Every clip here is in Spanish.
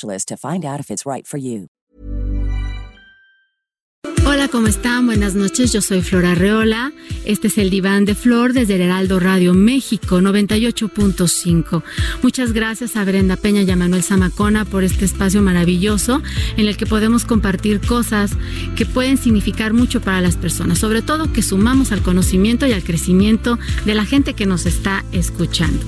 to find out if it's right. Hola, ¿cómo están? Buenas noches, yo soy Flora Reola. Este es el Diván de Flor desde el Heraldo Radio México 98.5. Muchas gracias a Brenda Peña y a Manuel Zamacona por este espacio maravilloso en el que podemos compartir cosas que pueden significar mucho para las personas, sobre todo que sumamos al conocimiento y al crecimiento de la gente que nos está escuchando.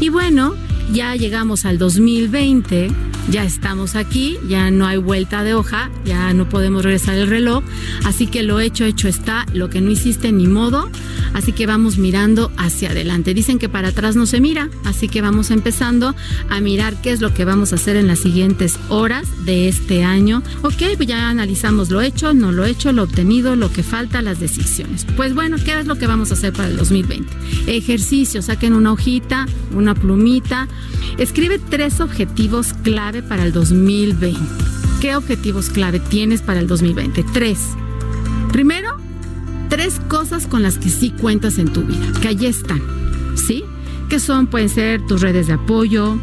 Y bueno, ya llegamos al 2020, ya estamos aquí, ya no hay vuelta de hoja, ya no podemos regresar el reloj, así que lo hecho, hecho está, lo que no hiciste ni modo, así que vamos mirando hacia adelante. Dicen que para atrás no se mira, así que vamos empezando a mirar qué es lo que vamos a hacer en las siguientes horas de este año. Ok, pues ya analizamos lo hecho, no lo hecho, lo obtenido, lo que falta, las decisiones. Pues bueno, ¿qué es lo que vamos a hacer para el 2020? Ejercicio, saquen una hojita, una plumita, Escribe tres objetivos clave para el 2020. ¿Qué objetivos clave tienes para el 2020? Tres. Primero, tres cosas con las que sí cuentas en tu vida, que allí están, ¿sí? Que son, pueden ser tus redes de apoyo,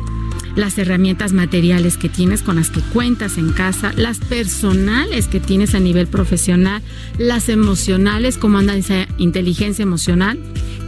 las herramientas materiales que tienes con las que cuentas en casa, las personales que tienes a nivel profesional, las emocionales, como anda esa inteligencia emocional,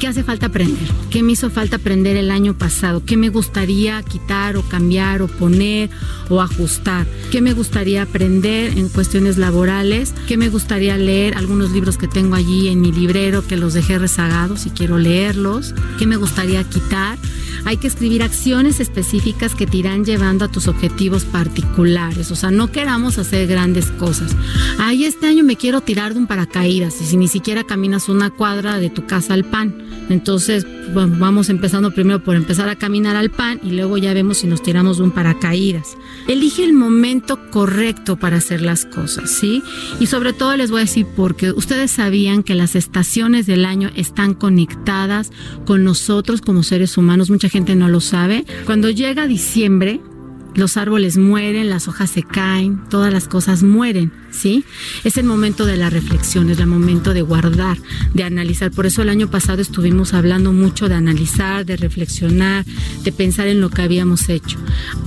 ¿Qué hace falta aprender? ¿Qué me hizo falta aprender el año pasado? ¿Qué me gustaría quitar o cambiar o poner o ajustar? ¿Qué me gustaría aprender en cuestiones laborales? ¿Qué me gustaría leer? Algunos libros que tengo allí en mi librero que los dejé rezagados y quiero leerlos. ¿Qué me gustaría quitar? Hay que escribir acciones específicas que te irán llevando a tus objetivos particulares. O sea, no queramos hacer grandes cosas. Ay, este año me quiero tirar de un paracaídas y si ni siquiera caminas una cuadra de tu casa al pan. Entonces, bueno, vamos empezando primero por empezar a caminar al pan y luego ya vemos si nos tiramos de un paracaídas. Elige el momento correcto para hacer las cosas, ¿sí? Y sobre todo les voy a decir porque ustedes sabían que las estaciones del año están conectadas con nosotros como seres humanos. Mucha gente no lo sabe. Cuando llega diciembre, los árboles mueren, las hojas se caen, todas las cosas mueren, ¿sí? Es el momento de la reflexión, es el momento de guardar, de analizar. Por eso el año pasado estuvimos hablando mucho de analizar, de reflexionar, de pensar en lo que habíamos hecho.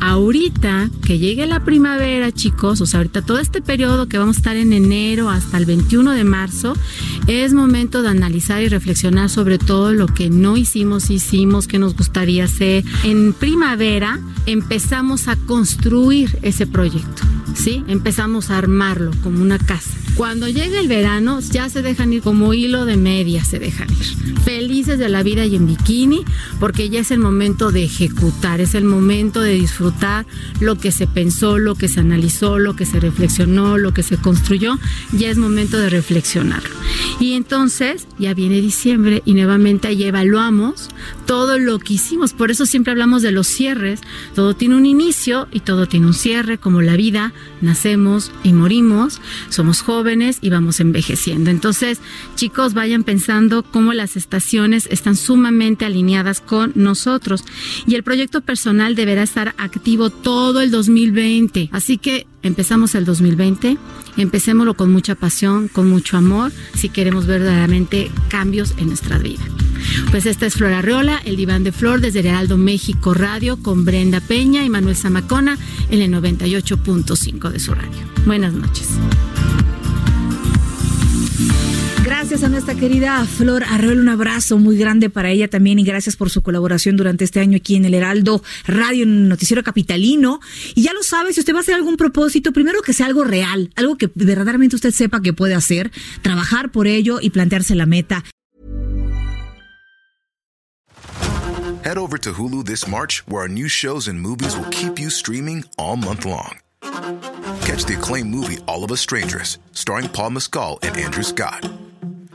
Ahorita que llegue la primavera, chicos, o sea, ahorita todo este periodo que vamos a estar en enero hasta el 21 de marzo, es momento de analizar y reflexionar sobre todo lo que no hicimos, hicimos, que nos gustaría hacer. En primavera empezamos a construir ese proyecto, ¿sí? Empezamos a armarlo como una casa. Cuando llegue el verano, ya se dejan ir como hilo de media, se dejan ir. Felices de la vida y en bikini, porque ya es el momento de ejecutar, es el momento de disfrutar lo que se pensó, lo que se analizó, lo que se reflexionó, lo que se construyó, ya es momento de reflexionarlo. Y entonces ya viene diciembre y nuevamente ahí evaluamos todo lo que hicimos. Por eso siempre hablamos de los cierres. Todo tiene un inicio y todo tiene un cierre, como la vida. Nacemos y morimos, somos jóvenes y vamos envejeciendo. Entonces, chicos, vayan pensando cómo las estaciones están sumamente alineadas con nosotros y el proyecto personal deberá estar activo todo el 2020. Así que empezamos el 2020, empecémoslo con mucha pasión, con mucho amor, si queremos verdaderamente cambios en nuestra vida. Pues esta es Flora Arreola, el diván de flor desde Heraldo México Radio con Brenda Peña y Manuel Zamacona en el 98.5 de su radio. Buenas noches. Gracias a nuestra querida Flor Arreola. Un abrazo muy grande para ella también y gracias por su colaboración durante este año aquí en el Heraldo Radio, en Noticiero Capitalino. Y ya lo sabe, si usted va a hacer algún propósito, primero que sea algo real, algo que verdaderamente usted sepa que puede hacer, trabajar por ello y plantearse la meta. Head over to Hulu this March, where our new shows and movies will keep you streaming all month long. Catch the acclaimed movie All of Us Strangers, starring Paul Mescal and Andrew Scott.